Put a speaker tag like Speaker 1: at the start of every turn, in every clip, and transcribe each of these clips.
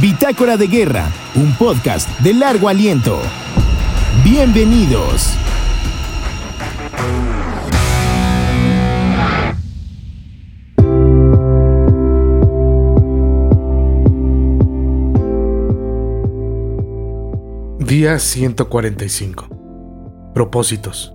Speaker 1: Bitácora de Guerra, un podcast de largo aliento. Bienvenidos.
Speaker 2: Día 145. Propósitos.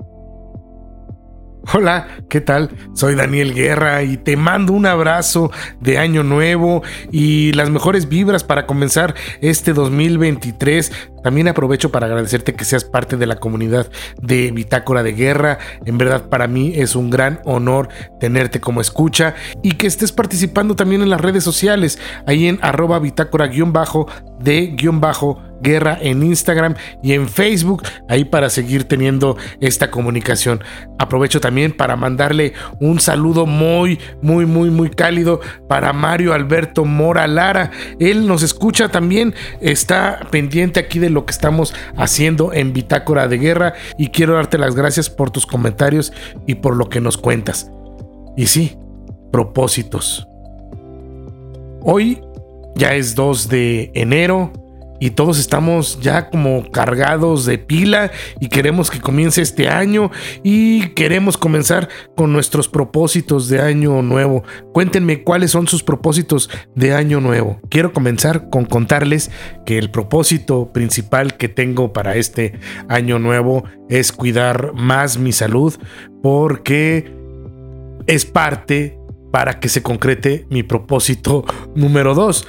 Speaker 2: Hola, ¿qué tal? Soy Daniel Guerra y te mando un abrazo de año nuevo y las mejores vibras para comenzar este 2023. También aprovecho para agradecerte que seas parte de la comunidad de Bitácora de Guerra. En verdad para mí es un gran honor tenerte como escucha y que estés participando también en las redes sociales, ahí en arroba bitácora-de-bajo Guerra en Instagram y en Facebook, ahí para seguir teniendo esta comunicación. Aprovecho también para mandarle un saludo muy, muy, muy, muy cálido para Mario Alberto Mora Lara. Él nos escucha también, está pendiente aquí de lo que estamos haciendo en Bitácora de Guerra y quiero darte las gracias por tus comentarios y por lo que nos cuentas. Y sí, propósitos. Hoy ya es 2 de enero y todos estamos ya como cargados de pila y queremos que comience este año y queremos comenzar con nuestros propósitos de año nuevo. Cuéntenme cuáles son sus propósitos de año nuevo. Quiero comenzar con contarles que el propósito principal que tengo para este año nuevo es cuidar más mi salud porque es parte para que se concrete mi propósito número dos.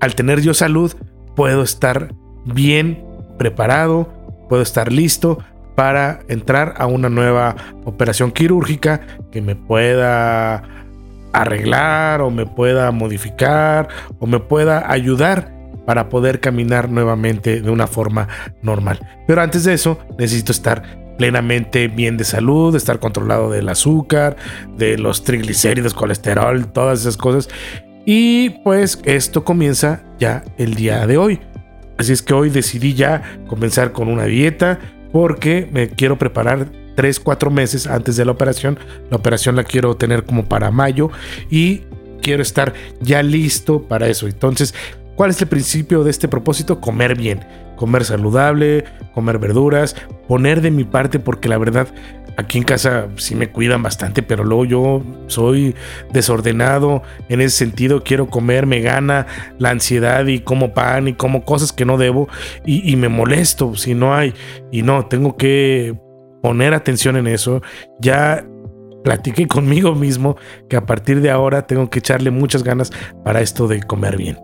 Speaker 2: Al tener yo salud, puedo estar bien preparado, puedo estar listo para entrar a una nueva operación quirúrgica que me pueda arreglar o me pueda modificar o me pueda ayudar para poder caminar nuevamente de una forma normal. Pero antes de eso necesito estar plenamente bien de salud, estar controlado del azúcar, de los triglicéridos, colesterol, todas esas cosas y pues esto comienza ya el día de hoy. Así es que hoy decidí ya comenzar con una dieta porque me quiero preparar 3, 4 meses antes de la operación. La operación la quiero tener como para mayo y quiero estar ya listo para eso. Entonces, ¿cuál es el principio de este propósito? Comer bien, comer saludable, comer verduras, poner de mi parte porque la verdad Aquí en casa sí me cuidan bastante, pero luego yo soy desordenado en ese sentido. Quiero comer, me gana la ansiedad y como pan y como cosas que no debo y, me molesto si no hay. Y no, tengo que poner atención en eso. Ya platiqué conmigo mismo que a partir de ahora tengo que echarle muchas ganas para esto de comer bien.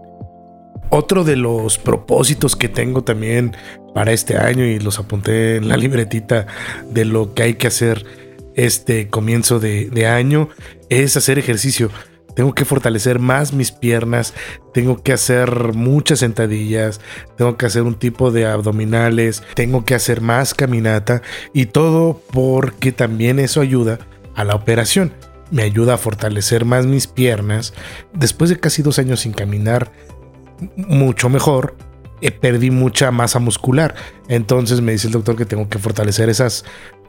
Speaker 2: Otro de los propósitos que tengo también para este año y los apunté en la libretita de lo que hay que hacer este comienzo de, año es hacer ejercicio. Tengo que fortalecer más mis piernas, tengo que hacer muchas sentadillas, tengo que hacer un tipo de abdominales, tengo que hacer más caminata y todo porque también eso ayuda a la operación. Me ayuda a fortalecer más mis piernas. Después de casi dos años sin caminar, mucho mejor, eh, perdí mucha masa muscular. Entonces me dice el doctor que tengo que fortalecer esas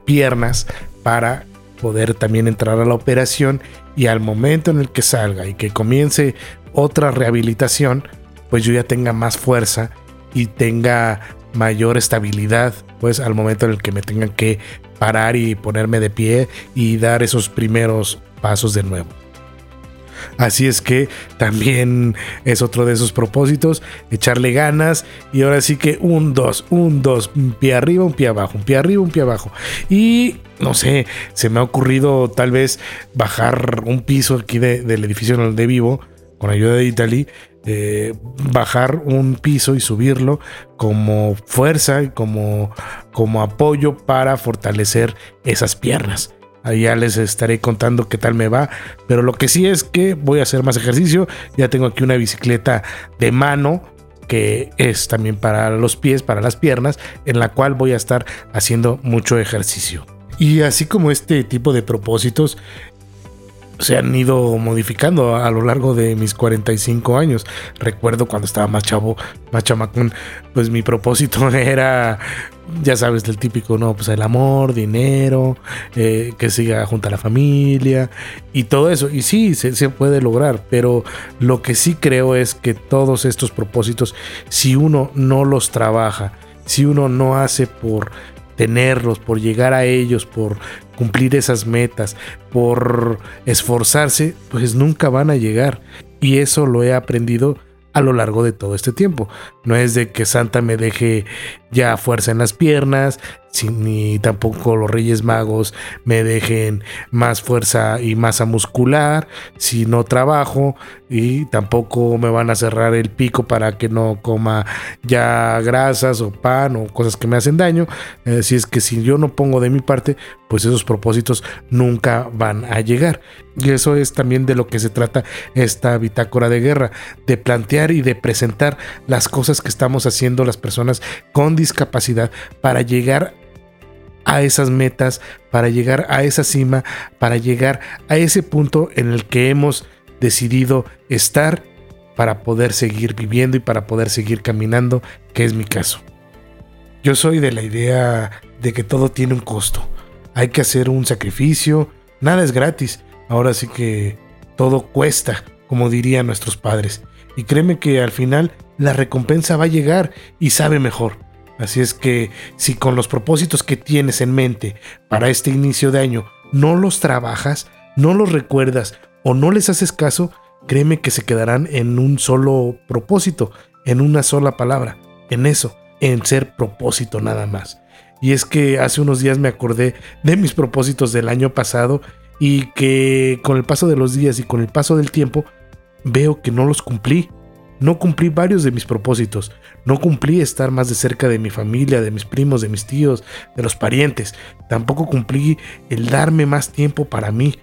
Speaker 2: piernas para poder también entrar a la operación y al momento en el que salga y que comience otra rehabilitación, pues yo ya tenga más fuerza y tenga mayor estabilidad, pues al momento en el que me tengan que parar y ponerme de pie y dar esos primeros pasos de nuevo. Así es que también es otro de esos propósitos, echarle ganas y ahora sí que un dos, un dos, un pie arriba, un pie abajo, un pie arriba, un pie abajo. Y no sé, se me ha ocurrido tal vez bajar un piso aquí del edificio en el de vivo con ayuda de Italy, eh, bajar un piso y subirlo como fuerza y como, como apoyo para fortalecer esas piernas. Ya les estaré contando qué tal me va. Pero lo que sí es que voy a hacer más ejercicio. Ya tengo aquí una bicicleta de mano que es también para los pies, para las piernas, en la cual voy a estar haciendo mucho ejercicio. Y así como este tipo de propósitos, se han ido modificando a lo largo de mis 45 años. Recuerdo cuando estaba más chavo, más chamacón, pues mi propósito era, ya sabes, el típico, ¿no? Pues el amor, dinero, eh, que siga junto a la familia y todo eso. Y sí, se, se puede lograr, pero lo que sí creo es que todos estos propósitos, si uno no los trabaja, si uno no hace por tenerlos, por llegar a ellos, por cumplir esas metas, por esforzarse, pues nunca van a llegar. Y eso lo he aprendido a lo largo de todo este tiempo. No es de que Santa me deje ya fuerza en las piernas, ni tampoco los Reyes Magos me dejen más fuerza y masa muscular si no trabajo y tampoco me van a cerrar el pico para que no coma ya grasas o pan o cosas que me hacen daño. Así es que si yo no pongo de mi parte, pues esos propósitos nunca van a llegar. Y eso es también de lo que se trata esta bitácora de guerra, de plantear y de presentar las cosas que estamos haciendo las personas con discapacidad para llegar a esas metas, para llegar a esa cima, para llegar a ese punto en el que hemos decidido estar para poder seguir viviendo y para poder seguir caminando, que es mi caso. Yo soy de la idea de que todo tiene un costo. Hay que hacer un sacrificio, nada es gratis. Ahora sí que todo cuesta, como dirían nuestros padres. Y créeme que al final la recompensa va a llegar y sabe mejor. Así es que si con los propósitos que tienes en mente para este inicio de año no los trabajas, no los recuerdas o no les haces caso, créeme que se quedarán en un solo propósito, en una sola palabra, en eso, en ser propósito nada más. Y es que hace unos días me acordé de mis propósitos del año pasado y que con el paso de los días y con el paso del tiempo veo que no los cumplí. No cumplí varios de mis propósitos. No cumplí estar más de cerca de mi familia, de mis primos, de mis tíos, de los parientes. Tampoco cumplí el darme más tiempo para mí.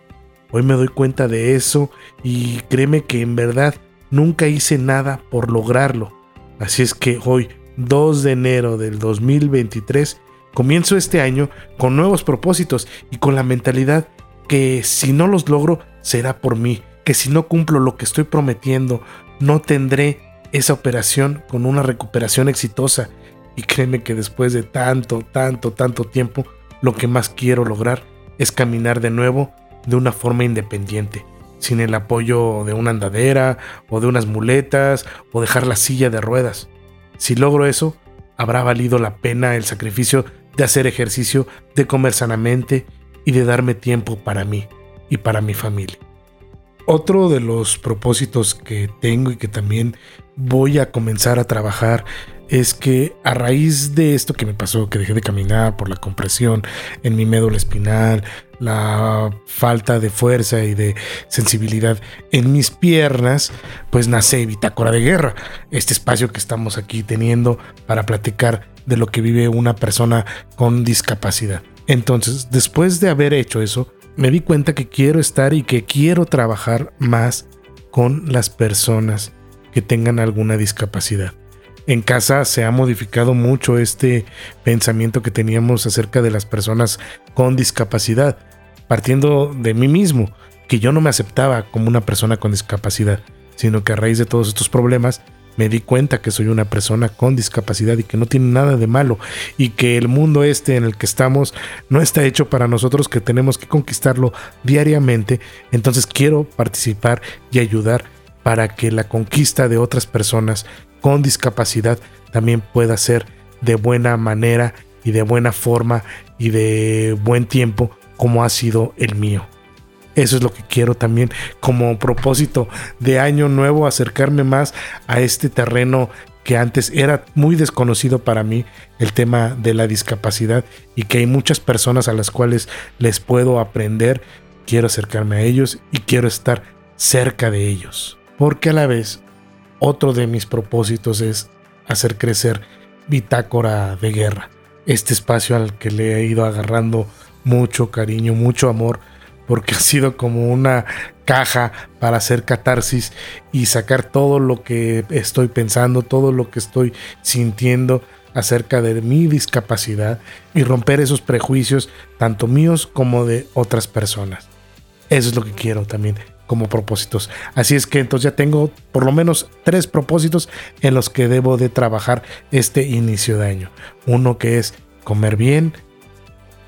Speaker 2: Hoy me doy cuenta de eso y créeme que en verdad nunca hice nada por lograrlo. Así es que hoy, 2 de enero del 2023, comienzo este año con nuevos propósitos y con la mentalidad que si no los logro será por mí, que si no cumplo lo que estoy prometiendo, no tendré esa operación con una recuperación exitosa. Y créeme que después de tanto, tanto, tanto tiempo, lo que más quiero lograr es caminar de nuevo de una forma independiente, sin el apoyo de una andadera o de unas muletas o dejar la silla de ruedas. Si logro eso, habrá valido la pena el sacrificio de hacer ejercicio, de comer sanamente y de darme tiempo para mí y para mi familia. Otro de los propósitos que tengo y que también voy a comenzar a trabajar es que a raíz de esto que me pasó, que dejé de caminar por la compresión en mi médula espinal, la falta de fuerza y de sensibilidad en mis piernas, pues nace Bitácora de Guerra, este espacio que estamos aquí teniendo para platicar de lo que vive una persona con discapacidad. Entonces, después de haber hecho eso, me di cuenta que quiero estar y que quiero trabajar más con las personas que tengan alguna discapacidad. En casa se ha modificado mucho este pensamiento que teníamos acerca de las personas con discapacidad, partiendo de mí mismo, que yo no me aceptaba como una persona con discapacidad, sino que a raíz de todos estos problemas me di cuenta que soy una persona con discapacidad y que no tiene nada de malo y que el mundo este en el que estamos no está hecho para nosotros que tenemos que conquistarlo diariamente. Entonces quiero participar y ayudar para que la conquista de otras personas con discapacidad también pueda ser de buena manera y de buena forma y de buen tiempo como ha sido el mío. Eso es lo que quiero también como propósito de año nuevo, acercarme más a este terreno que antes era muy desconocido para mí, el tema de la discapacidad y que hay muchas personas a las cuales les puedo aprender. Quiero acercarme a ellos y quiero estar cerca de ellos. Porque a la vez, otro de mis propósitos es hacer crecer Bitácora de Guerra, este espacio al que le he ido agarrando mucho cariño, mucho amor porque ha sido como una caja para hacer catarsis y sacar todo lo que estoy pensando, todo lo que estoy sintiendo acerca de mi discapacidad y romper esos prejuicios, tanto míos como de otras personas. Eso es lo que quiero también como propósitos. Así es que entonces ya tengo por lo menos tres propósitos en los que debo de trabajar este inicio de año. Uno que es comer bien,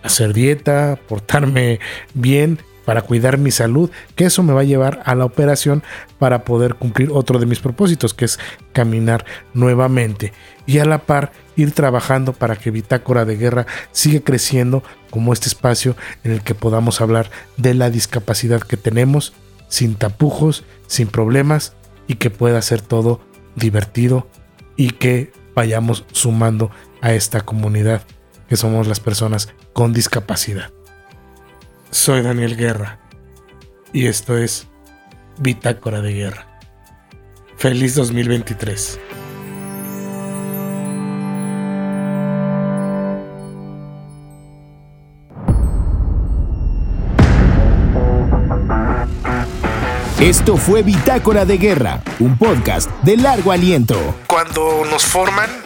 Speaker 2: hacer dieta, portarme bien para cuidar mi salud, que eso me va a llevar a la operación para poder cumplir otro de mis propósitos, que es caminar nuevamente. Y a la par ir trabajando para que Bitácora de Guerra siga creciendo como este espacio en el que podamos hablar de la discapacidad que tenemos, sin tapujos, sin problemas, y que pueda ser todo divertido y que vayamos sumando a esta comunidad que somos las personas con discapacidad. Soy Daniel Guerra y esto es Bitácora de Guerra. Feliz 2023.
Speaker 1: Esto fue Bitácora de Guerra, un podcast de largo aliento.
Speaker 2: Cuando nos forman,